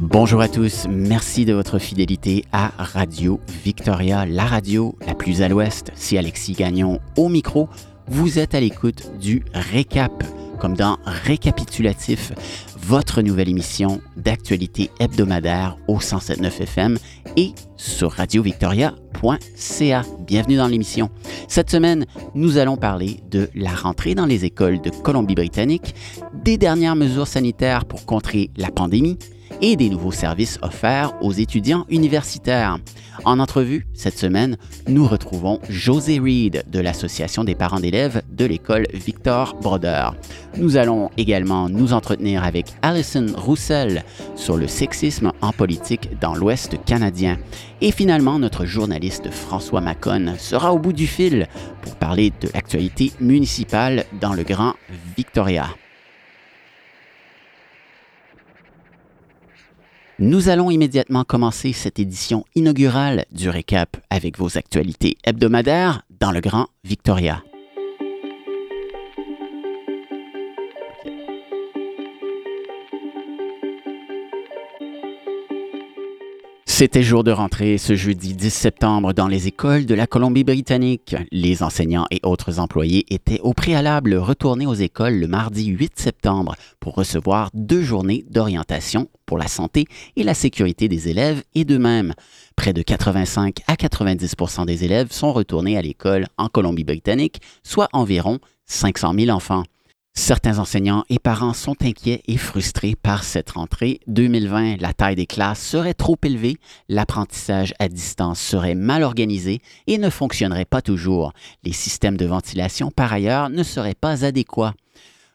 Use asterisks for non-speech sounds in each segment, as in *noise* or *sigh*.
Bonjour à tous, merci de votre fidélité à Radio Victoria, la radio la plus à l'ouest. C'est Alexis Gagnon au micro. Vous êtes à l'écoute du Récap, comme dans Récapitulatif, votre nouvelle émission d'actualité hebdomadaire au 107.9 FM et sur radiovictoria.ca. Bienvenue dans l'émission. Cette semaine, nous allons parler de la rentrée dans les écoles de Colombie-Britannique, des dernières mesures sanitaires pour contrer la pandémie, et des nouveaux services offerts aux étudiants universitaires. En entrevue, cette semaine, nous retrouvons José Reed de l'Association des parents d'élèves de l'école Victor Broder. Nous allons également nous entretenir avec Alison Roussel sur le sexisme en politique dans l'Ouest canadien. Et finalement, notre journaliste François Macon sera au bout du fil pour parler de l'actualité municipale dans le Grand Victoria. Nous allons immédiatement commencer cette édition inaugurale du récap avec vos actualités hebdomadaires dans le Grand Victoria. C'était jour de rentrée ce jeudi 10 septembre dans les écoles de la Colombie-Britannique. Les enseignants et autres employés étaient au préalable retournés aux écoles le mardi 8 septembre pour recevoir deux journées d'orientation pour la santé et la sécurité des élèves et d'eux-mêmes. Près de 85 à 90% des élèves sont retournés à l'école en Colombie-Britannique, soit environ 500 000 enfants. Certains enseignants et parents sont inquiets et frustrés par cette rentrée 2020. La taille des classes serait trop élevée, l'apprentissage à distance serait mal organisé et ne fonctionnerait pas toujours. Les systèmes de ventilation, par ailleurs, ne seraient pas adéquats.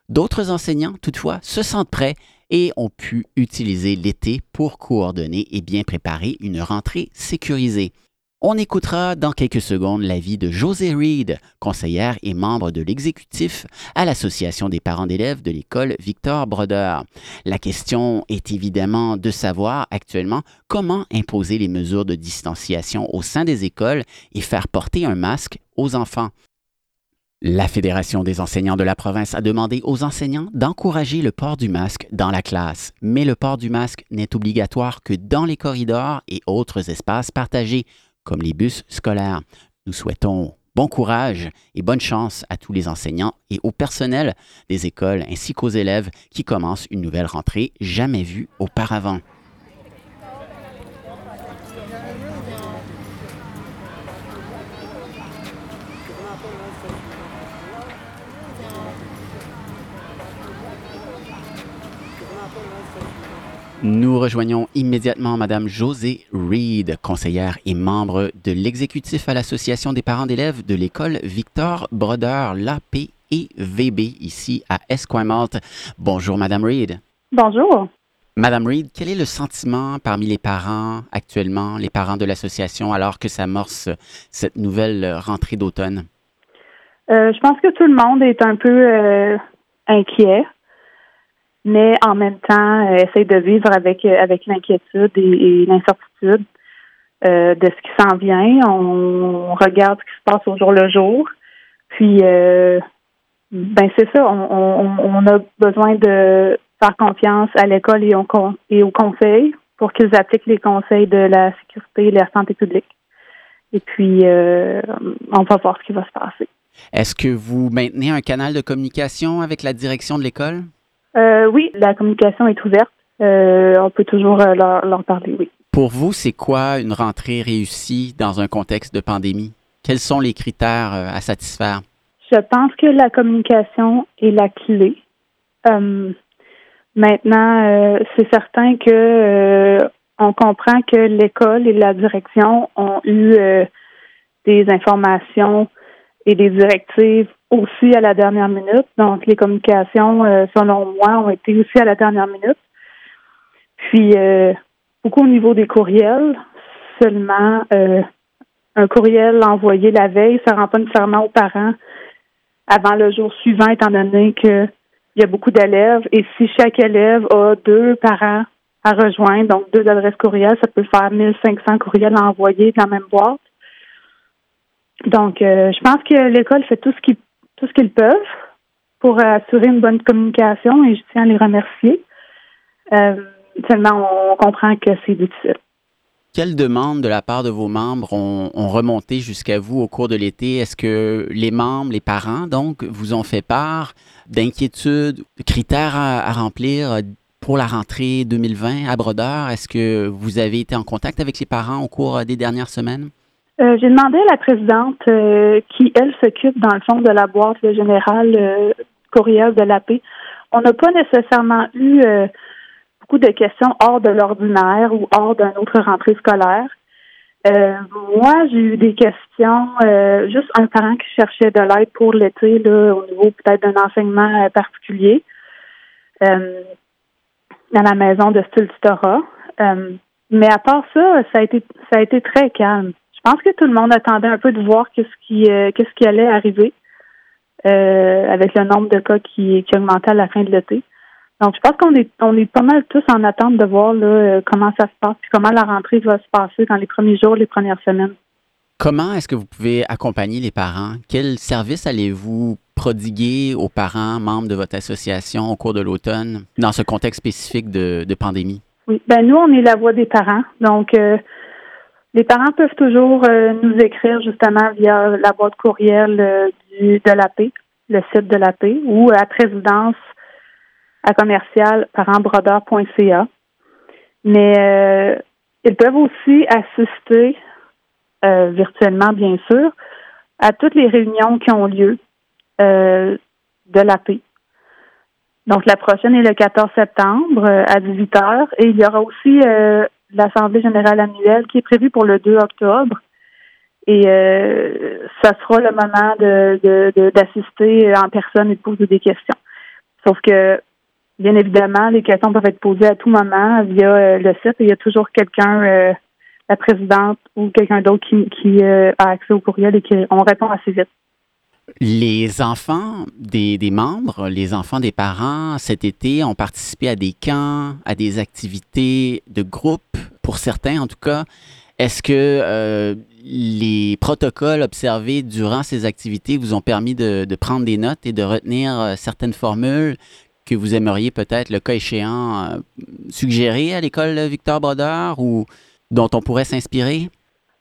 D'autres enseignants, toutefois, se sentent prêts et ont pu utiliser l'été pour coordonner et bien préparer une rentrée sécurisée. On écoutera dans quelques secondes l'avis de José Reed, conseillère et membre de l'exécutif à l'Association des parents d'élèves de l'école Victor Broder. La question est évidemment de savoir actuellement comment imposer les mesures de distanciation au sein des écoles et faire porter un masque aux enfants. La Fédération des enseignants de la province a demandé aux enseignants d'encourager le port du masque dans la classe, mais le port du masque n'est obligatoire que dans les corridors et autres espaces partagés comme les bus scolaires. Nous souhaitons bon courage et bonne chance à tous les enseignants et au personnel des écoles ainsi qu'aux élèves qui commencent une nouvelle rentrée jamais vue auparavant. Nous rejoignons immédiatement Madame José Reed, conseillère et membre de l'exécutif à l'Association des parents d'élèves de l'école Victor Broder, l'APEVB, ici à Esquimalt. Bonjour Madame Reed. Bonjour. Madame Reed, quel est le sentiment parmi les parents actuellement, les parents de l'association, alors que s'amorce cette nouvelle rentrée d'automne? Euh, je pense que tout le monde est un peu euh, inquiet mais en même temps, euh, essaye de vivre avec euh, avec l'inquiétude et, l'incertitude euh, de ce qui s'en vient. On, regarde ce qui se passe au jour le jour. Puis, ben c'est ça, on, a besoin de faire confiance à l'école et, et au conseil pour qu'ils appliquent les conseils de la sécurité et de la santé publique. Et puis, on va voir ce qui va se passer. Est-ce que vous maintenez un canal de communication avec la direction de l'école? Euh, oui, la communication est ouverte. Euh, on peut toujours euh, leur, parler, oui. Pour vous, c'est quoi une rentrée réussie dans un contexte de pandémie? Quels sont les critères à satisfaire? Je pense que la communication est la clé. maintenant, c'est certain que on comprend que l'école et la direction ont eu des informations et des directives aussi à la dernière minute. Donc, les communications, euh, selon moi, ont été aussi à la dernière minute. Puis, euh, beaucoup au niveau des courriels, seulement euh, un courriel envoyé la veille, ça ne rend pas nécessairement aux parents avant le jour suivant, étant donné qu'il y a beaucoup d'élèves. Et si chaque élève a deux parents à rejoindre, donc deux adresses courriels, ça peut faire 1500 courriels à envoyer dans la même boîte. Donc, je pense que l'école fait tout ce qu'ils tout ce qu'ils peuvent pour assurer une bonne communication et je tiens à les remercier. seulement, on comprend que c'est difficile. Quelles demandes de la part de vos membres ont, remonté jusqu'à vous au cours de l'été? Est-ce que les membres, les parents, donc, vous ont fait part d'inquiétudes, de critères à, remplir pour la rentrée 2020 à Brodeur? Est-ce que vous avez été en contact avec les parents au cours des dernières semaines? Euh, j'ai demandé à la présidente euh, qui, elle, s'occupe dans le fond de la boîte générale euh, courriel de la paix. On n'a pas nécessairement eu beaucoup de questions hors de l'ordinaire ou hors d'une autre rentrée scolaire. Euh, moi, j'ai eu des questions, euh, juste un parent qui cherchait de l'aide pour l'été, là, au niveau peut-être d'un enseignement euh, particulier dans la maison de style mais à part ça, ça a été ça a été très calme. Je pense que tout le monde attendait un peu de voir qu'est-ce qui qu'est-ce qui allait arriver avec le nombre de cas qui, qui augmentait à la fin de l'été. Donc, je pense qu'on est, on est pas mal tous en attente de voir là, euh, comment ça se passe et comment la rentrée va se passer dans les premiers jours, les premières semaines. Comment est-ce que vous pouvez accompagner les parents? Quel service allez-vous prodiguer aux parents membres de votre association au cours de l'automne dans ce contexte spécifique de, pandémie? Oui, ben nous, on est la voix des parents. Donc, euh, les parents peuvent toujours euh, nous écrire justement via la boîte courriel du, de la paix, le site de la paix, ou à présidence à commercial parentbrodeur.ca. Mais euh, ils peuvent aussi assister euh, virtuellement, bien sûr, à toutes les réunions qui ont lieu euh, de l'AP. Donc, la prochaine est le 14 septembre à 18 h et il y aura aussi l'Assemblée générale annuelle qui est prévue pour le 2 octobre. Et ça sera le moment de d'assister en personne et de poser des questions. Sauf que Bien évidemment, les questions peuvent être posées à tout moment via euh, le site. Il y a toujours quelqu'un, euh, la présidente ou quelqu'un d'autre qui, euh, a accès au courriel et qui on répond assez vite. Les enfants des, des, membres, les enfants des parents, cet été, ont participé à des camps, à des activités de groupe, pour certains en tout cas. Est-ce que les protocoles observés durant ces activités vous ont permis de, prendre des notes et de retenir certaines formules que vous aimeriez peut-être, le cas échéant, euh, suggérer à l'école Victor Brodeur ou dont on pourrait s'inspirer?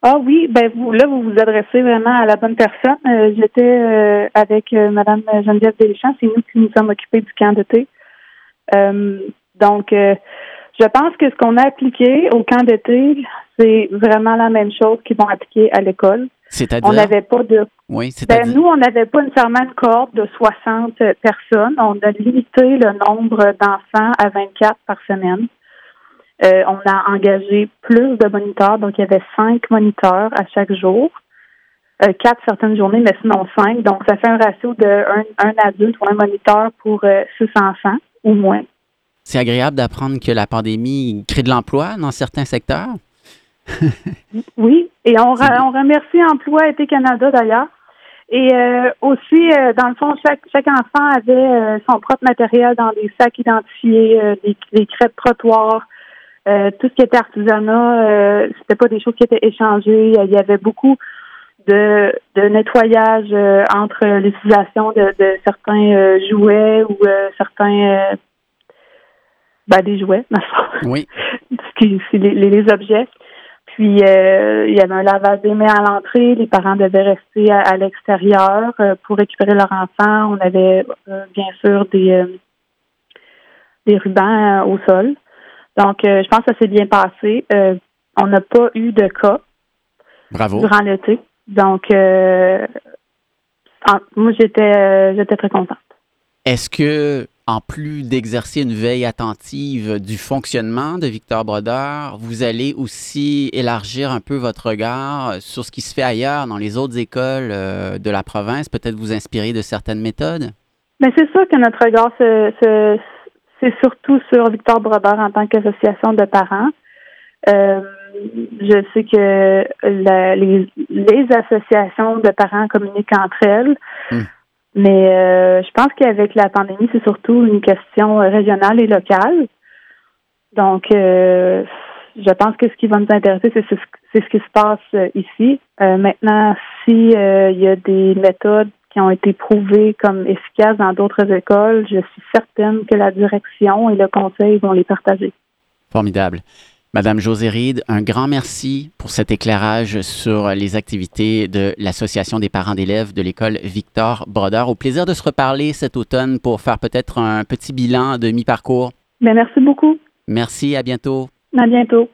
Ah oui, ben vous là vous vous adressez vraiment à la bonne personne. Euh, j'étais euh, avec Madame Geneviève Deschamps, c'est nous qui nous sommes occupés du camp d'été. donc je pense que ce qu'on a appliqué au camp d'été, c'est vraiment la même chose qu'ils vont appliquer à l'école. C'est-à-dire? On n'avait pas de. Oui, c'est-à-dire? Ben, nous, on n'avait pas nécessairement une cohorte de 60 personnes. On a limité le nombre d'enfants à 24 par semaine. Euh, on a engagé plus de moniteurs, donc il y avait cinq moniteurs à chaque jour. Euh, quatre certaines journées, mais sinon cinq. Donc, ça fait un ratio de un, adulte ou un moniteur pour euh, six enfants ou moins. C'est agréable d'apprendre que la pandémie crée de l'emploi dans certains secteurs? *laughs* oui, et on, on remercie Emploi Été Canada d'ailleurs. Et euh, aussi, euh, dans le fond, chaque, chaque enfant avait euh, son propre matériel dans des sacs identifiés, des, des crêpes trottoirs, tout ce qui était artisanat, c'était pas des choses qui étaient échangées. Il y avait beaucoup de, de nettoyage entre l'utilisation de, de certains jouets ou certains ben, des jouets, *laughs* ma Oui. les, les objets. Puis euh, il y avait un lavage des mains à l'entrée. Les parents devaient rester à, l'extérieur euh, pour récupérer leur enfant. On avait euh, bien sûr des des rubans au sol. Donc je pense que ça s'est bien passé. on n'a pas eu de cas Bravo. durant l'été. Donc moi j'étais j'étais très contente. Est-ce que en plus d'exercer une veille attentive du fonctionnement de Victor Brodeur, vous allez aussi élargir un peu votre regard sur ce qui se fait ailleurs dans les autres écoles euh, de la province, peut-être vous inspirer de certaines méthodes? Bien, c'est sûr que notre regard, c'est surtout sur Victor Brodeur en tant qu'association de parents. Euh, je sais que les, associations de parents communiquent entre elles. Hmm. Mais euh, je pense qu'avec la pandémie, c'est surtout une question régionale et locale. Donc, euh, je pense que ce qui va nous intéresser, c'est ce, ce, qui se passe euh, ici. maintenant, si euh, il y a des méthodes qui ont été prouvées comme efficaces dans d'autres écoles, je suis certaine que la direction et le conseil vont les partager. Formidable. Madame José Ride, un grand merci pour cet éclairage sur les activités de l'Association des parents d'élèves de l'école Victor Brodeur. Au plaisir de se reparler cet automne pour faire peut-être un petit bilan de mi-parcours. Bien, merci beaucoup. Merci, à bientôt. À bientôt.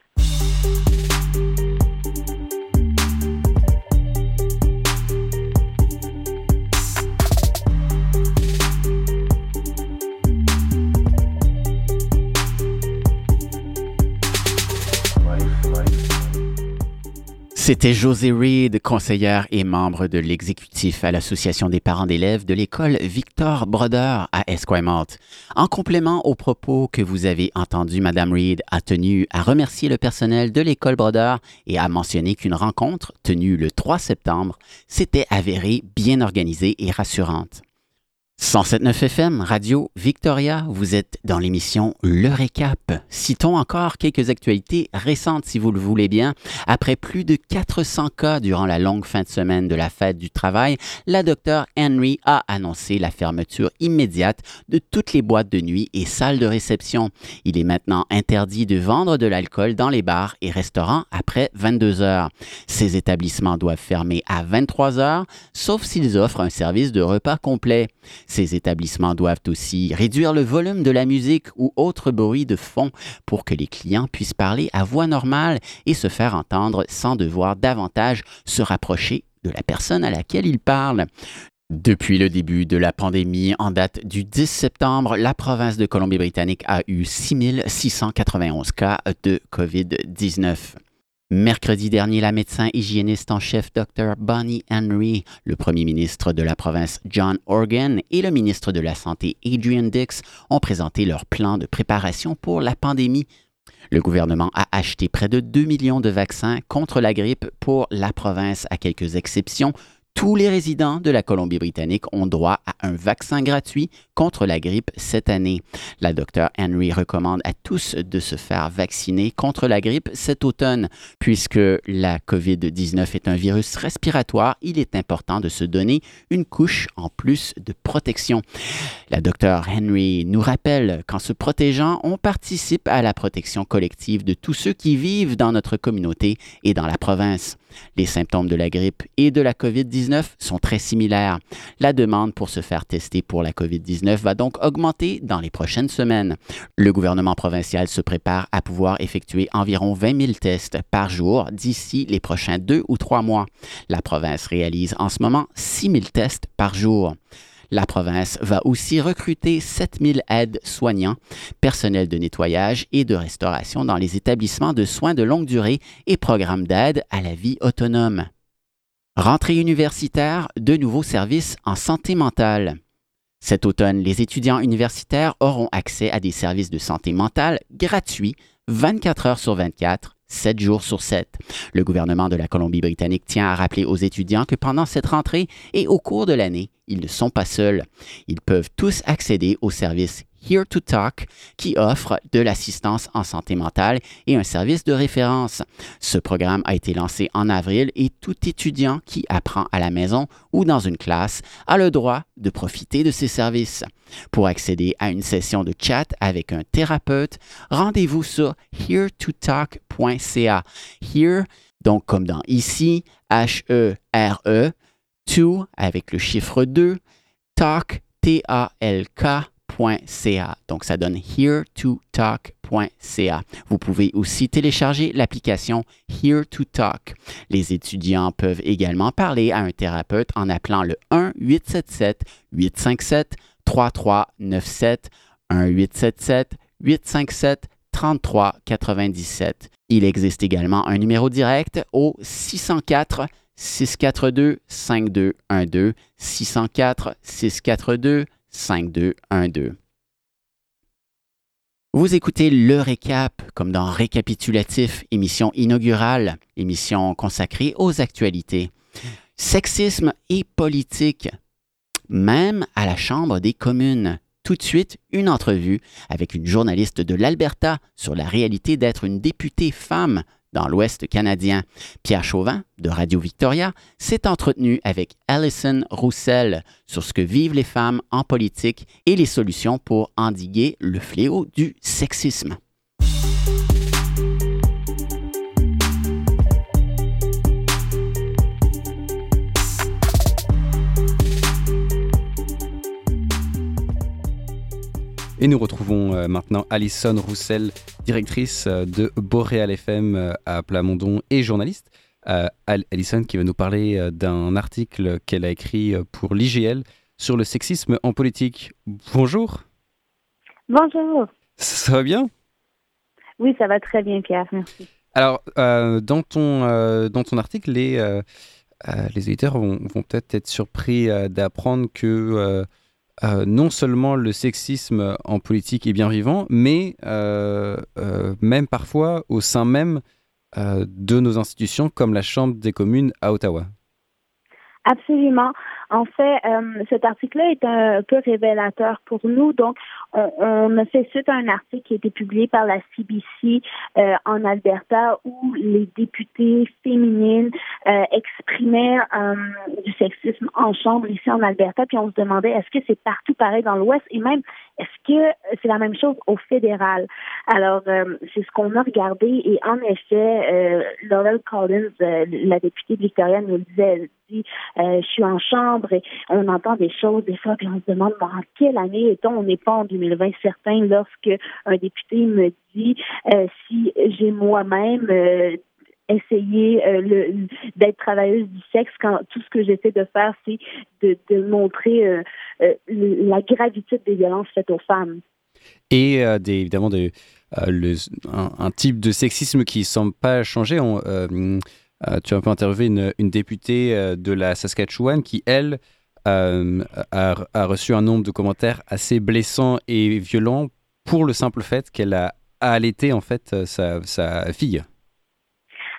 C'était José Reed, conseillère et membre de l'exécutif à l'Association des parents d'élèves de l'école Victor Brodeur à Esquimalt. En complément aux propos que vous avez entendus, Madame Reed a tenu à remercier le personnel de l'école Brodeur et a mentionné qu'une rencontre tenue le 3 septembre s'était avérée bien organisée et rassurante. 107.9 FM, Radio Victoria, vous êtes dans l'émission Le Récap. Citons encore quelques actualités récentes, si vous le voulez bien. Après plus de 400 cas durant la longue fin de semaine de la fête du travail, la docteure Henry a annoncé la fermeture immédiate de toutes les boîtes de nuit et salles de réception. Il est maintenant interdit de vendre de l'alcool dans les bars et restaurants après 22 heures. Ces établissements doivent fermer à 23 heures, sauf s'ils offrent un service de repas complet. Ces établissements doivent aussi réduire le volume de la musique ou autres bruits de fond pour que les clients puissent parler à voix normale et se faire entendre sans devoir davantage se rapprocher de la personne à laquelle ils parlent. Depuis le début de la pandémie, en date du 10 septembre, la province de Colombie-Britannique a eu 6691 cas de COVID-19. Mercredi dernier, la médecin hygiéniste en chef Dr. Bonnie Henry, le premier ministre de la province John Organ et le ministre de la Santé Adrian Dix ont présenté leur plan de préparation pour la pandémie. Le gouvernement a acheté près de 2 millions de vaccins contre la grippe pour la province, à quelques exceptions, tous les résidents de la Colombie-Britannique ont droit à un vaccin gratuit contre la grippe cette année. La docteure Henry recommande à tous de se faire vacciner contre la grippe cet automne. Puisque la COVID-19 est un virus respiratoire, il est important de se donner une couche en plus de protection. La docteure Henry nous rappelle qu'en se protégeant, on participe à la protection collective de tous ceux qui vivent dans notre communauté et dans la province. Les symptômes de la grippe et de la COVID-19 sont très similaires. La demande pour se faire tester pour la COVID-19 va donc augmenter dans les prochaines semaines. Le gouvernement provincial se prépare à pouvoir effectuer environ 20 000 tests par jour d'ici les prochains deux ou trois mois. La province réalise en ce moment 6 000 tests par jour. La province va aussi recruter 7000 aides soignants, personnel de nettoyage et de restauration dans les établissements de soins de longue durée et programmes d'aide à la vie autonome. Rentrée universitaire, de nouveaux services en santé mentale. Cet automne, les étudiants universitaires auront accès à des services de santé mentale gratuits 24 heures sur 24 7 jours sur 7. Le gouvernement de la Colombie-Britannique tient à rappeler aux étudiants que pendant cette rentrée et au cours de l'année, ils ne sont pas seuls. Ils peuvent tous accéder au service Here to Talk qui offre de l'assistance en santé mentale et un service de référence. Ce programme a été lancé en avril et tout étudiant qui apprend à la maison ou dans une classe a le droit de profiter de ces services. Pour accéder à une session de chat avec un thérapeute, rendez-vous sur hearetotalk.ca. Here, donc comme dans ici, H-E-R-E, to avec le chiffre 2, talk, T-A-L-K, donc, ça donne hearetotalk.ca. Vous pouvez aussi télécharger l'application Here Talk. Les étudiants peuvent également parler à un thérapeute en appelant le 1-877-857-3397, 1-877-857-3397. Il existe également un numéro direct au 604 642 5212 604 642 5212. Vous écoutez le récap, comme dans Récapitulatif, émission inaugurale, émission consacrée aux actualités. Sexisme et politique, même à la Chambre des communes. Tout de suite, une entrevue avec une journaliste de l'Alberta sur la réalité d'être une députée femme dans l'Ouest canadien. Pierre Chauvin, de Radio Victoria, s'est entretenu avec Alison Roussel sur ce que vivent les femmes en politique et les solutions pour endiguer le fléau du sexisme. Et nous retrouvons euh, maintenant Alison Roussel, directrice euh, de Boréal FM euh, à Plamondon et journaliste. Alison qui va nous parler d'un article qu'elle a écrit pour l'IGL sur le sexisme en politique. Bonjour. Bonjour. Ça va bien? Oui, ça va très bien, Pierre. Merci. Alors, dans, ton, dans ton article, les, les éditeurs vont, vont peut-être être surpris d'apprendre que euh, non seulement le sexisme en politique est bien vivant, mais euh, euh, même parfois au sein même de nos institutions comme la Chambre des communes à Ottawa. Absolument. En fait, euh, cet article-là est un peu révélateur pour nous. Donc, on, a fait suite à un article qui a été publié par la CBC euh, en Alberta où les députés féminines euh, exprimaient du sexisme en chambre ici en Alberta. Puis on se demandait est-ce que c'est partout pareil dans l'Ouest? Et même est-ce que c'est la même chose au fédéral? Alors, c'est ce qu'on a regardé et en effet, Laurel Collins, la députée Victoria, nous disait, elle dit, je suis en chambre on entend des choses des fois, puis on se demande en quelle année est-on? On n'est pas en 2020 certain lorsque un député me dit euh, si j'ai moi-même euh, essayé euh, d'être travailleuse du sexe quand tout ce que j'essaie de faire, c'est de, montrer la gravité des violences faites aux femmes. Et évidemment, un, type de sexisme qui ne semble pas changer. Euh, tu as un peu interviewé une, députée euh, de la Saskatchewan qui, elle, euh, a, reçu un nombre de commentaires assez blessants et violents pour le simple fait qu'elle a allaité en fait sa, fille.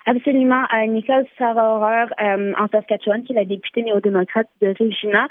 Absolument. Nicole Sarah en Saskatchewan, qui est la députée néo-démocrate de Regina,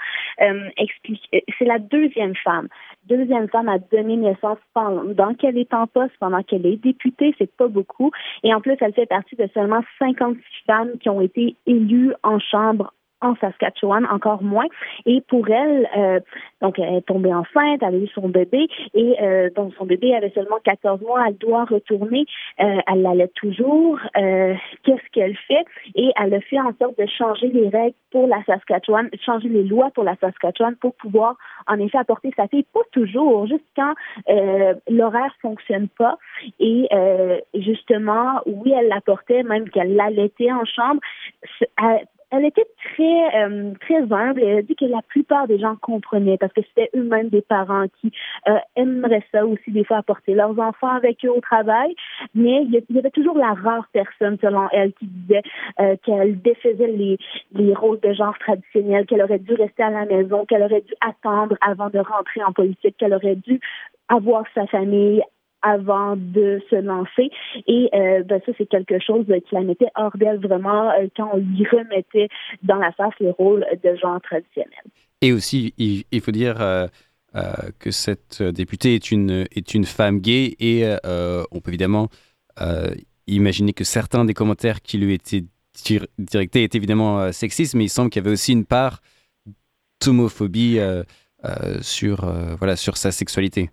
explique, c'est la deuxième femme deuxième femme à donner naissance pendant qu'elle est en poste, pendant qu'elle est députée, c'est pas beaucoup. Et en plus, elle fait partie de seulement 56 femmes qui ont été élues en chambre en Saskatchewan, encore moins. Et pour elle, euh, donc elle est tombée enceinte, elle a eu son bébé et euh, donc son bébé avait seulement 14 mois, elle doit retourner, euh, elle l'allait toujours. Euh, qu'est-ce qu'elle fait? Et elle a fait en sorte de changer les règles pour la Saskatchewan, changer les lois pour la Saskatchewan pour pouvoir en effet apporter sa fille, pas toujours, juste quand euh, l'horaire fonctionne pas. Et euh, justement, oui, elle l'apportait, même qu'elle l'allaitait en chambre elle était très euh, très humble. Et elle a dit que la plupart des gens comprenaient parce que c'était eux-mêmes des parents qui euh, aimeraient ça aussi des fois apporter leurs enfants avec eux au travail, mais il y avait toujours la rare personne selon elle qui disait euh, qu'elle défaisait les les rôles de genre traditionnels, qu'elle aurait dû rester à la maison, qu'elle aurait dû attendre avant de rentrer en politique, qu'elle aurait dû avoir sa famille, avant de se lancer. Et euh, ben, ça, c'est quelque chose qui la mettait hors d'elle vraiment euh, quand on lui remettait dans la face les rôles de genre traditionnels. Et aussi, il, faut dire euh, que cette députée est une, est une femme gay et on peut évidemment imaginer que certains des commentaires qui lui étaient directés étaient évidemment sexistes, mais il semble qu'il y avait aussi une part d'homophobie sur, voilà, sur sa sexualité.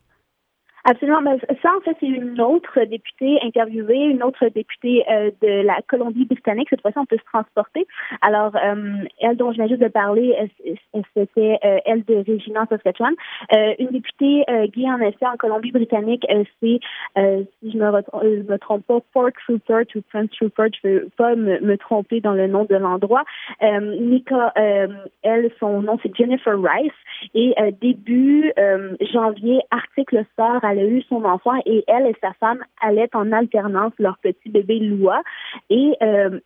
Absolument. Mais ça, en fait, c'est une autre députée interviewée, une autre députée euh, de la Colombie-Britannique. Cette fois-ci, on peut se transporter. Alors, euh, elle dont je viens juste de parler, c'était euh, elle de Regina Saskatchewan. une députée gay, en effet, en Colombie-Britannique, c'est, si je me, me trompe pas, Port Rupert ou Prince Rupert, je veux pas me, me tromper dans le nom de l'endroit. Nika, elle, son nom, c'est Jennifer Rice. Et début janvier, article sort elle a eu son enfant et elle et sa femme allaient en alternance leur petit bébé Loua. Et euh,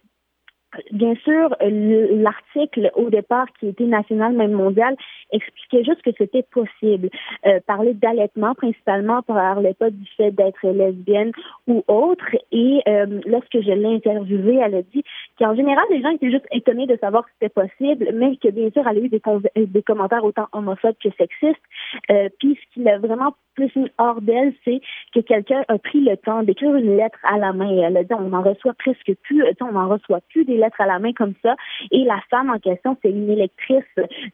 Bien sûr, l'article au départ qui était national même mondial expliquait juste que c'était possible. Euh, parler d'allaitement principalement, parlait pas du fait d'être lesbienne ou autre. Et euh, lorsque je l'ai interviewée, elle a dit qu'en général, les gens étaient juste étonnés de savoir que c'était possible, mais que bien sûr, elle a eu des, des commentaires autant homophobes que sexistes. Euh, puis ce qui l'a vraiment plus mis hors d'elle, c'est que quelqu'un a pris le temps d'écrire une lettre à la main. Elle a dit on n'en reçoit presque plus, on n'en reçoit plus des à la main comme ça. Et la femme en question, c'est une électrice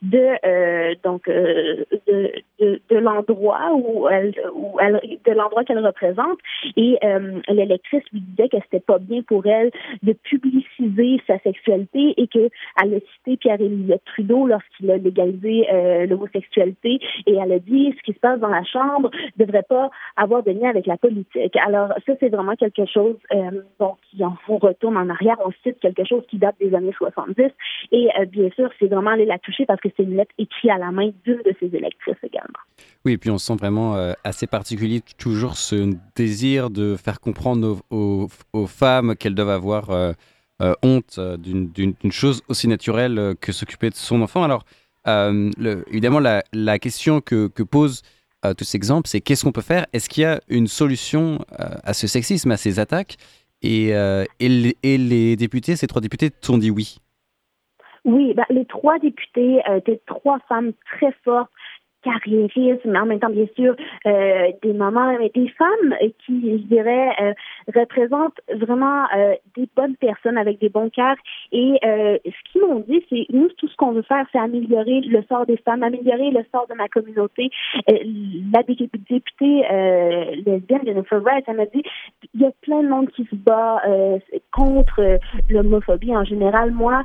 de euh, donc euh, de, de, de l'endroit où elle, où elle de l'endroit qu'elle représente. Et euh, l'électrice lui disait que c'était pas bien pour elle de publiciser sa sexualité et que elle a cité Pierre-Élisée Trudeau lorsqu'il a légalisé l'homosexualité et elle a dit ce qui se passe dans la chambre devrait pas avoir de lien avec la politique. Alors ça c'est vraiment quelque chose euh, donc on retourne en arrière, on cite quelque qui date des années 70 et bien sûr c'est vraiment aller la toucher parce que c'est une lettre écrite à la main d'une de ses électrices également. Oui, et puis on sent vraiment euh, assez particulier toujours ce désir de faire comprendre aux, femmes qu'elles doivent avoir euh, euh, honte d'une chose aussi naturelle que s'occuper de son enfant. Alors, évidemment, la, la question que, que pose tous ces exemples, c'est qu'est-ce qu'on peut faire? Est-ce qu'il y a une solution à ce sexisme, à ces attaques? Et, et, et, les députés, ces trois députés, t'ont dit oui. Oui, ben, les trois députés étaient trois femmes très fortes carriérisme, mais en même temps, bien sûr, euh, des mamans et des femmes qui, je dirais, euh, représentent vraiment euh, des bonnes personnes avec des bons cœurs. Et euh, ce qu'ils m'ont dit, c'est nous, tout ce qu'on veut faire, c'est améliorer le sort des femmes, améliorer le sort de ma communauté. Euh, la députée lesbienne Jennifer Wright, elle m'a dit, il y a plein de monde qui se bat contre l'homophobie en général. Moi,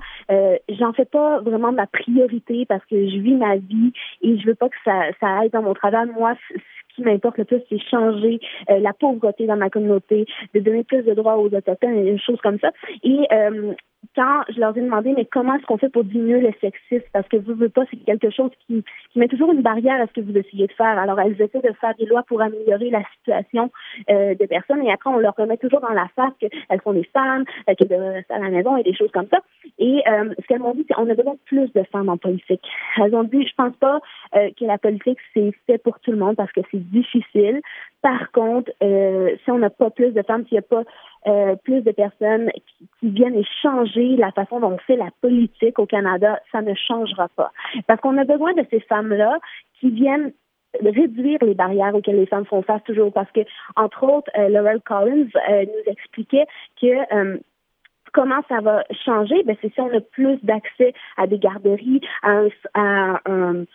j'en fais pas vraiment ma priorité parce que je vis ma vie et je veux pas que ça, ça aide dans mon travail. Moi, ce qui m'importe le plus, c'est changer euh, la pauvreté dans ma communauté, de donner plus de droits aux autochtones et des choses comme ça. Et euh, quand je leur ai demandé, mais comment est-ce qu'on fait pour diminuer le sexisme? Parce que vous, ne pas, c'est quelque chose qui, qui, met toujours une barrière à ce que vous essayez de faire. Alors, elles essaient de faire des lois pour améliorer la situation euh, des personnes et après, on leur remet toujours dans la face qu'elles sont des femmes, euh, qu'elles doivent rester à la maison et des choses comme ça. Et euh, ce qu'elles m'ont dit, c'est qu'on a besoin de plus de femmes en politique. Elles ont dit, je pense pas euh, que la politique, c'est fait pour tout le monde parce que c'est difficile. Par contre, euh, si on n'a pas plus de femmes, s'il n'y a pas euh, plus de personnes qui, qui, viennent changer la façon dont on fait la politique au Canada, ça ne changera pas. Parce qu'on a besoin de ces femmes-là qui viennent réduire les barrières auxquelles les femmes font face toujours. Parce que, entre autres, euh, Laurel Collins euh, nous expliquait que euh, comment ça va changer, ben c'est si on a plus d'accès à des garderies, à à un,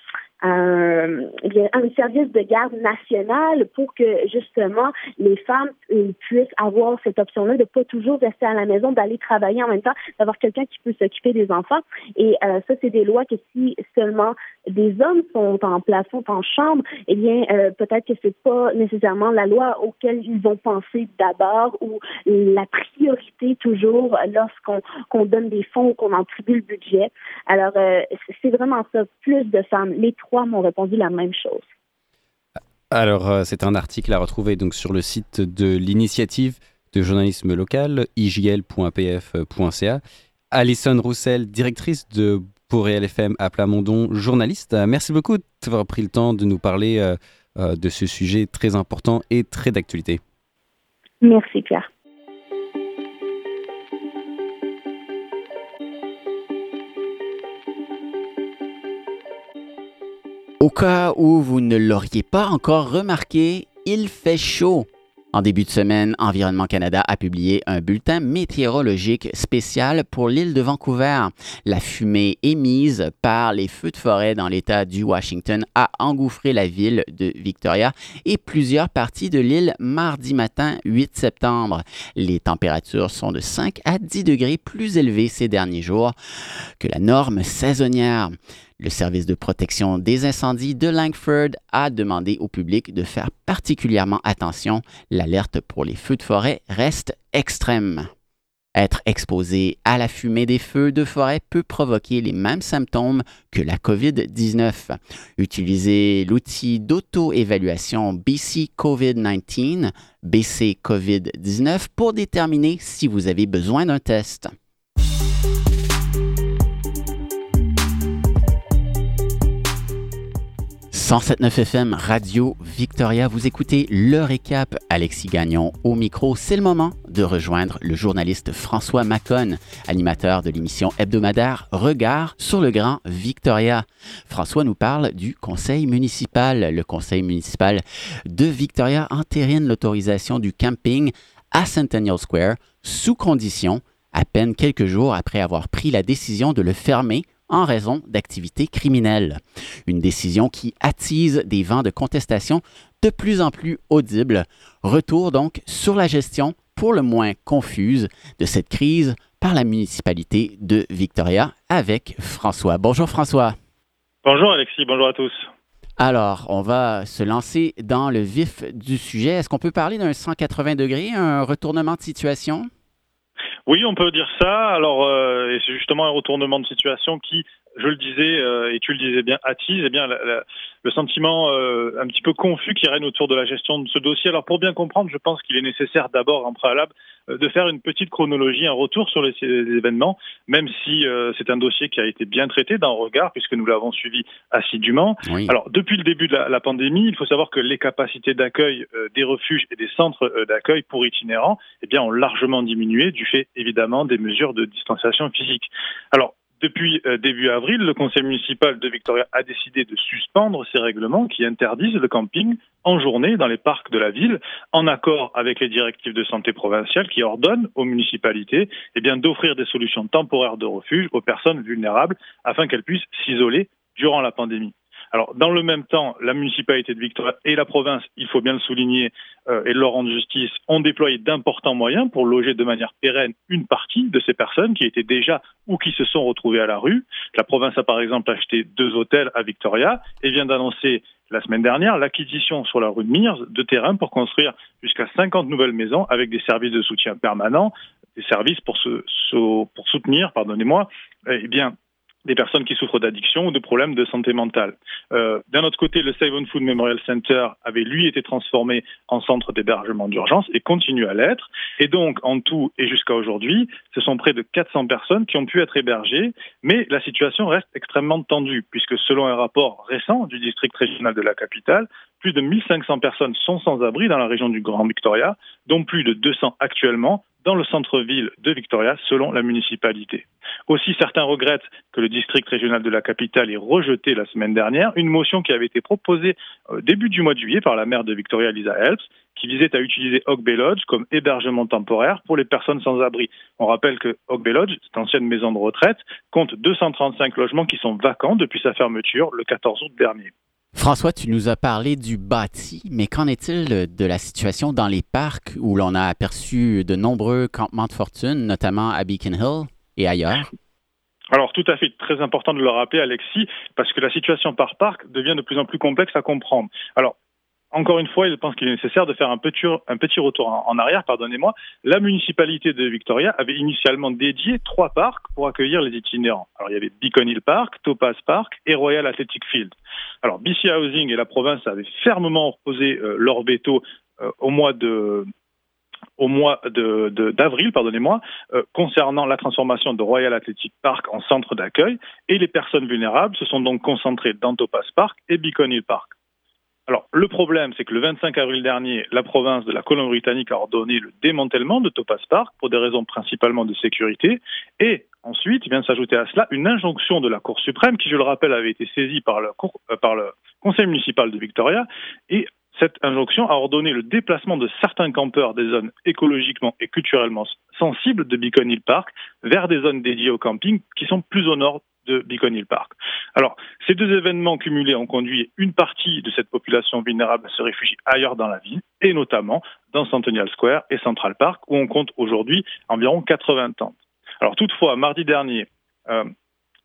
un, un service de garde national pour que justement les femmes euh, puissent avoir cette option-là de pas toujours rester à la maison, d'aller travailler en même temps, d'avoir quelqu'un qui peut s'occuper des enfants. Et euh, ça, c'est des lois que si seulement des hommes sont en place, sont en chambre, eh bien euh, peut-être que c'est pas nécessairement la loi auquel ils vont penser d'abord ou la priorité toujours lorsqu'on qu'on donne des fonds ou qu'on attribue le budget. Alors c'est vraiment ça, plus de femmes. Les m'ont répondu la même chose. Alors, euh, c'est un article à retrouver donc sur le site de l'initiative de journalisme local, igl.pf.ca. Alison Roussel, directrice de Boréal FM à Plamondon, journaliste. Merci beaucoup d'avoir pris le temps de nous parler euh, euh, de ce sujet très important et très d'actualité. Merci Pierre. Au cas où vous ne l'auriez pas encore remarqué, il fait chaud. En début de semaine, Environnement Canada a publié un bulletin météorologique spécial pour l'île de Vancouver. La fumée émise par les feux de forêt dans l'État du Washington a engouffré la ville de Victoria et plusieurs parties de l'île mardi matin 8 septembre. Les températures sont de 5 à 10 degrés plus élevées ces derniers jours que la norme saisonnière. Le service de protection des incendies de Langford a demandé au public de faire particulièrement attention. L'alerte pour les feux de forêt reste extrême. Être exposé à la fumée des feux de forêt peut provoquer les mêmes symptômes que la COVID-19. Utilisez l'outil d'auto-évaluation BC COVID-19, BC COVID-19, pour déterminer si vous avez besoin d'un test. 107.9 FM Radio Victoria, vous écoutez le récap Alexis Gagnon au micro. C'est le moment de rejoindre le journaliste François Macon, animateur de l'émission hebdomadaire Regard sur le Grand Victoria. François nous parle du conseil municipal. Le conseil municipal de Victoria entérine l'autorisation du camping à Centennial Square sous condition à peine quelques jours après avoir pris la décision de le fermer en raison d'activités criminelles. Une décision qui attise des vents de contestation de plus en plus audibles. Retour donc sur la gestion pour le moins confuse de cette crise par la municipalité de Victoria avec François. Bonjour François. Bonjour Alexis, bonjour à tous. Alors, on va se lancer dans le vif du sujet. Est-ce qu'on peut parler d'un 180 degrés, un retournement de situation? Oui, on peut dire ça. Alors, euh, c'est justement un retournement de situation qui, je le disais euh, et tu le disais bien, attise eh bien le sentiment euh, un petit peu confus qui règne autour de la gestion de ce dossier. Alors, pour bien comprendre, je pense qu'il est nécessaire d'abord, en préalable, de faire une petite chronologie, un retour sur les, événements, même si c'est un dossier qui a été bien traité d'un regard, puisque nous l'avons suivi assidûment. Alors, depuis le début de la, la, pandémie, il faut savoir que les capacités d'accueil des refuges et des centres d'accueil pour itinérants eh bien, ont largement diminué du fait évidemment des mesures de distanciation physique. Alors, depuis euh, début avril, le conseil municipal de Victoria a décidé de suspendre ces règlements qui interdisent le camping en journée dans les parcs de la ville, en accord avec les directives de santé provinciales qui ordonnent aux municipalités eh bien, d'offrir des solutions temporaires de refuge aux personnes vulnérables afin qu'elles puissent s'isoler durant la pandémie. Alors, dans le même temps, la municipalité de Victoria et la province, il faut bien le souligner, euh, et leur rendre justice, ont déployé d'importants moyens pour loger de manière pérenne une partie de ces personnes qui étaient déjà ou qui se sont retrouvées à la rue. La province a par exemple acheté deux hôtels à Victoria et vient d'annoncer la semaine dernière l'acquisition sur la rue de Mires de terrains pour construire jusqu'à 50 nouvelles maisons avec des services de soutien permanent, des services pour, se, pour soutenir, pardonnez-moi, eh bien, des personnes qui souffrent d'addiction ou de problèmes de santé mentale. Euh, D'un autre côté, le Save on Food Memorial Center avait lui été transformé en centre d'hébergement d'urgence et continue à l'être. Et donc, en tout et jusqu'à aujourd'hui, ce sont près de 400 personnes qui ont pu être hébergées, mais la situation reste extrêmement tendue, puisque selon un rapport récent du district régional de la capitale, plus de 1500 personnes sont sans abri dans la région du Grand Victoria, dont plus de 200 actuellement dans le centre-ville de Victoria, selon la municipalité. Aussi, certains regrettent que le district régional de la capitale ait rejeté la semaine dernière une motion qui avait été proposée au euh, début du mois de juillet par la maire de Victoria, Lisa Helps, qui visait à utiliser Oak Bay Lodge comme hébergement temporaire pour les personnes sans abri. On rappelle que Oak Bay Lodge, cette ancienne maison de retraite, compte 235 logements qui sont vacants depuis sa fermeture le 14 août dernier. François, tu nous as parlé du bâti, mais qu'en est-il de la situation dans les parcs où l'on a aperçu de nombreux campements de fortune, notamment à Beacon Hill et ailleurs? Alors tout à fait, très important de le rappeler Alexis, parce que la situation par parc devient de plus en plus complexe à comprendre. Alors encore une fois, je pense qu'il est nécessaire de faire un petit, retour en, arrière, pardonnez-moi. La municipalité de Victoria avait initialement dédié trois parcs pour accueillir les itinérants. Alors, il y avait Beacon Hill Park, Topaz Park et Royal Athletic Field. Alors, BC Housing et la province avaient fermement opposé euh, leur veto euh, au mois de d'avril, pardonnez-moi, euh, concernant la transformation de Royal Athletic Park en centre d'accueil, et les personnes vulnérables se sont donc concentrées dans Topaz Park et Beacon Hill Park. Le problème, c'est que le 25 avril dernier, la province de la Colombie-Britannique a ordonné le démantèlement de Topaz Park pour des raisons principalement de sécurité. Et ensuite, vient s'ajouter à cela une injonction de la Cour suprême qui, je le rappelle, avait été saisie par le, euh, par le Conseil municipal de Victoria. Et cette injonction a ordonné le déplacement de certains campeurs des zones écologiquement et culturellement sensibles de Beacon Hill Park vers des zones dédiées au camping qui sont plus au nord de Beacon Hill Park. Alors, ces deux événements cumulés ont conduit une partie de cette population vulnérable à se réfugier ailleurs dans la ville, et notamment dans Centennial Square et Central Park, où on compte aujourd'hui environ 80 tentes. Alors, toutefois, mardi dernier, euh,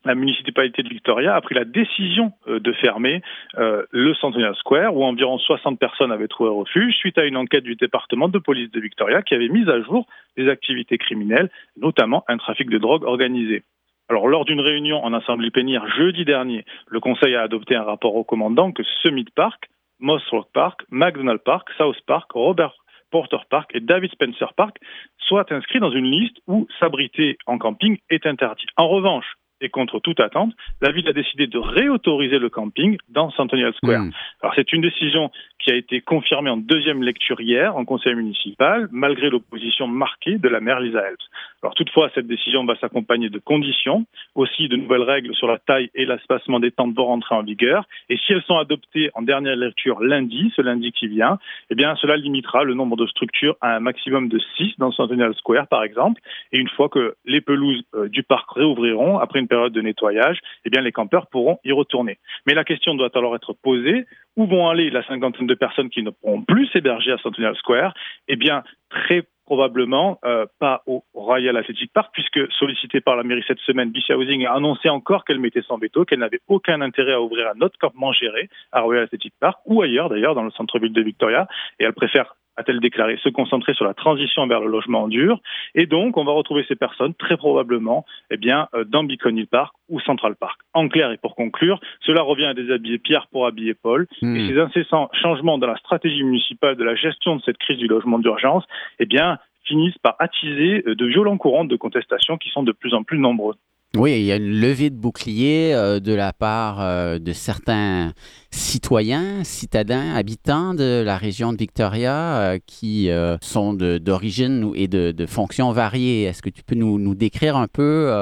la municipalité de Victoria a pris la décision euh, de fermer euh, le Centennial Square, où environ 60 personnes avaient trouvé refuge, suite à une enquête du département de police de Victoria qui avait mis à jour des activités criminelles, notamment un trafic de drogue organisé. Alors, lors d'une réunion en assemblée plénière jeudi dernier, le Conseil a adopté un rapport recommandant que Summit Park, Moss Rock Park, McDonald Park, South Park, Robert Porter Park et David Spencer Park soient inscrits dans une liste où s'abriter en camping est interdit. En revanche, et contre toute attente, la ville a décidé de réautoriser le camping dans Centennial Square. Hmm. Alors c'est une décision qui a été confirmée en deuxième lecture hier en conseil municipal, malgré l'opposition marquée de la maire Lisa Helps. Toutefois, cette décision va s'accompagner de conditions, aussi de nouvelles règles sur la taille et l'espacement des tentes vont rentrer en vigueur. Et si elles sont adoptées en dernière lecture lundi, ce lundi qui vient, eh bien cela limitera le nombre de structures à un maximum de 6 dans Centennial Square, par exemple. Et une fois que les pelouses euh, du parc réouvriront après une période de nettoyage, eh bien les campeurs pourront y retourner. Mais la question doit alors être posée où vont aller la cinquantaine de personnes qui ne pourront plus s'héberger à Centennial Square? Eh bien, très probablement euh, pas au Royal Athletic Park, puisque sollicité par la mairie cette semaine, BC Housing a annoncé encore qu'elle mettait son veto, qu'elle n'avait aucun intérêt à ouvrir un autre campement géré à Royal Athletic Park ou ailleurs d'ailleurs dans le centre-ville de Victoria, et elle préfère a-t-elle déclaré, se concentrer sur la transition vers le logement dur. Et donc, on va retrouver ces personnes très probablement eh bien, euh, dans Beacon Hill Park ou Central Park. En clair, et pour conclure, cela revient à déshabiller Pierre pour habiller Paul. Hmm. Et ces incessants changements dans la stratégie municipale de la gestion de cette crise du logement d'urgence, eh bien, finissent par attiser euh, de violents courants de contestation qui sont de plus en plus nombreux. Oui, il y a une levée de bouclier euh, de la part euh, de certains citoyens, citadins, habitants de la région de Victoria euh, qui sont d'origine et de, de, fonctions variées. Est-ce que tu peux nous, nous décrire un peu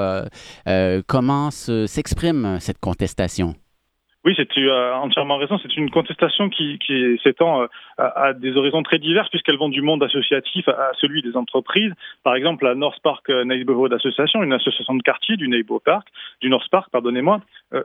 comment s'exprime cette contestation? Oui, c'est entièrement raison. C'est une contestation qui, s'étend euh, à, des horizons très divers puisqu'elles vont du monde associatif à, celui des entreprises. Par exemple, la North Park Neighborhood Association, une association de quartier du Neighbor Park, du North Park, pardonnez-moi, euh,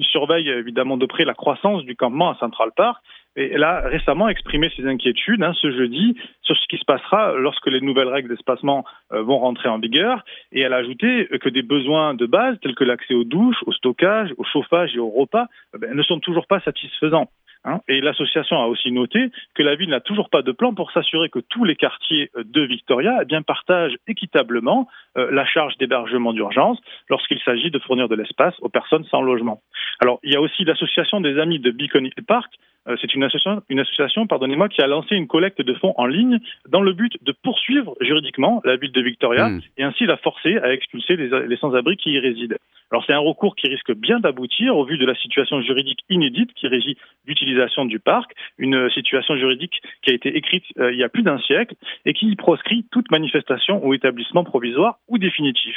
surveille évidemment de près la croissance du campement à Central Park et elle a récemment exprimé ses inquiétudes hein, ce jeudi sur ce qui se passera lorsque les nouvelles règles d'espacement euh, vont rentrer en vigueur. Et elle a ajouté que des besoins de base, tels que l'accès aux douches, au stockage, au chauffage et au repas, eh ben, ne sont toujours pas satisfaisants. Hein. Et l'association a aussi noté que la ville n'a toujours pas de plan pour s'assurer que tous les quartiers de Victoria eh bien, partagent équitablement euh, la charge d'hébergement d'urgence lorsqu'il s'agit de fournir de l'espace aux personnes sans logement. Alors, il y a aussi l'association des amis de Beacon Hill Park euh, c'est une association, une association pardonnez-moi, qui a lancé une collecte de fonds en ligne dans le but de poursuivre juridiquement la ville de Victoria hmm. et ainsi la forcer à expulser les, sans-abri qui y résident. Alors c'est un recours qui risque bien d'aboutir au vu de la situation juridique inédite qui régit l'utilisation du parc, une situation juridique qui a été écrite euh, il y a plus d'un siècle et qui proscrit toute manifestation ou établissement provisoire ou définitif.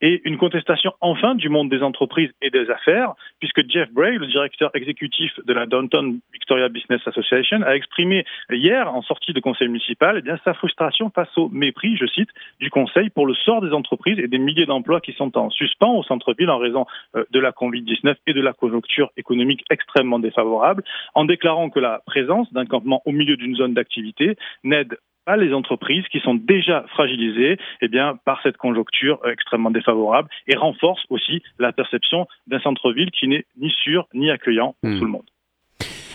Et une contestation enfin du monde des entreprises et des affaires, puisque Jeff Bray, le directeur exécutif de la Downtown Victoria Business Association, a exprimé hier, en sortie de conseil municipal, eh bien, sa frustration face au mépris, je cite, du conseil pour le sort des entreprises et des milliers d'emplois qui sont en suspens au centre-ville en raison euh, de la Covid-19 et de la conjoncture économique extrêmement défavorable, en déclarant que la présence d'un campement au milieu d'une zone d'activité n'aide pas les entreprises qui sont déjà fragilisées eh bien, par cette conjoncture euh, extrêmement défavorable et renforce aussi la perception d'un centre-ville qui n'est ni sûr ni accueillant pour hmm. tout le monde.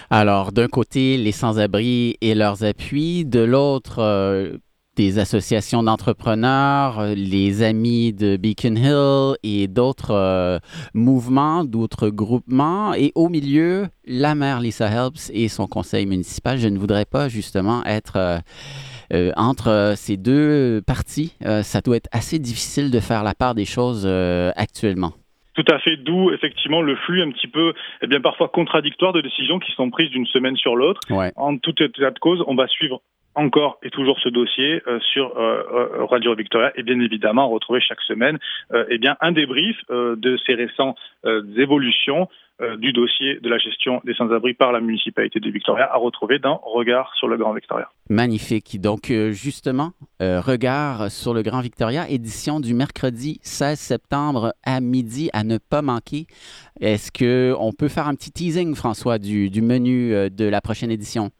Alors, d'un côté, les sans-abri et leurs appuis, de l'autre, euh, des associations d'entrepreneurs, les amis de Beacon Hill et d'autres euh, mouvements, d'autres groupements. Et au milieu, la maire Lisa Helps et son conseil municipal. Je ne voudrais pas justement être... Euh, entre ces deux parties, ça doit être assez difficile de faire la part des choses actuellement. Tout à fait, d'où effectivement le flux un petit peu, eh bien parfois contradictoire de décisions qui sont prises d'une semaine sur l'autre. En tout état de cause, on va suivre encore et toujours ce dossier euh, sur euh, euh, Radio Victoria et bien évidemment retrouver chaque semaine eh bien un débrief de ces récentes évolutions du dossier de la gestion des sans-abri par la municipalité de Victoria à retrouver dans Regard sur le Grand Victoria. Magnifique. Donc justement, Regard sur le Grand Victoria, édition du mercredi 16 septembre à midi à ne pas manquer. Est-ce qu'on peut faire un petit teasing, François, du, du menu de la prochaine édition?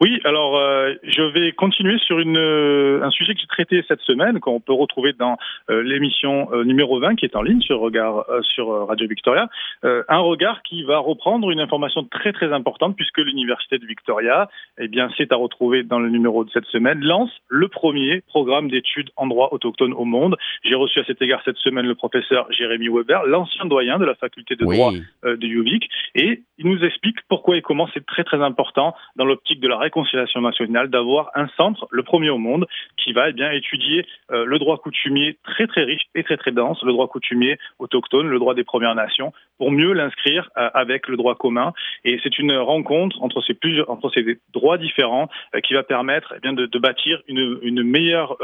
Oui, alors euh, je vais continuer sur une, euh, un sujet que j'ai traité cette semaine, qu'on peut retrouver dans euh, l'émission numéro 20 qui est en ligne sur, regard, sur Radio Victoria. un regard qui va reprendre une information très très importante puisque l'Université de Victoria, eh bien, c'est à retrouver dans le numéro de cette semaine, lance le premier programme d'études en droit autochtone au monde. J'ai reçu à cet égard cette semaine le professeur Jérémy Weber, l'ancien doyen de la faculté de droit de UVic, et il nous explique pourquoi et comment c'est très très important dans l'optique de la la réconciliation nationale d'avoir un centre, le premier au monde, qui va eh bien étudier euh, le droit coutumier très très riche et très très dense, le droit coutumier autochtone, le droit des Premières Nations, pour mieux l'inscrire euh, avec le droit commun. Et c'est une rencontre entre ces plusieurs entre ces droits différents euh, qui va permettre eh bien de, bâtir une meilleure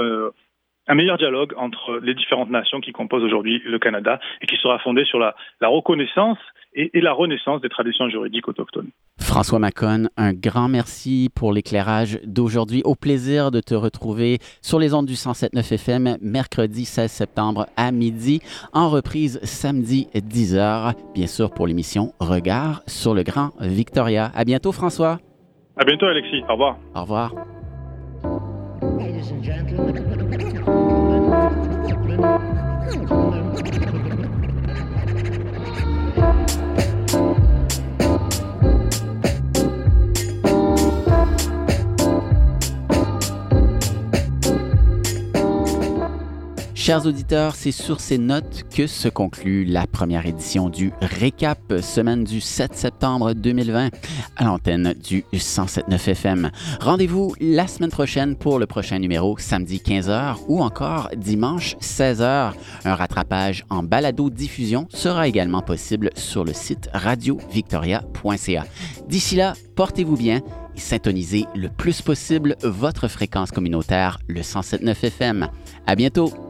un meilleur dialogue entre les différentes nations qui composent aujourd'hui le Canada et qui sera fondé sur la, la reconnaissance et, et, la renaissance des traditions juridiques autochtones. François Macon, un grand merci pour l'éclairage d'aujourd'hui. Au plaisir de te retrouver sur les ondes du 107.9 FM mercredi 16 septembre à midi, en reprise samedi 10h, bien sûr pour l'émission Regard sur le Grand Victoria. À bientôt François. À bientôt Alexis. Au revoir. Au revoir. Oh, my God. Chers auditeurs, c'est sur ces notes que se conclut la première édition du Récap, semaine du 7 septembre 2020, à l'antenne du 107.9 FM. Rendez-vous la semaine prochaine pour le prochain numéro, samedi 15h ou encore dimanche 16h. Un rattrapage en balado-diffusion sera également possible sur le site radiovictoria.ca. D'ici là, portez-vous bien et syntonisez le plus possible votre fréquence communautaire, le 107.9 FM. À bientôt!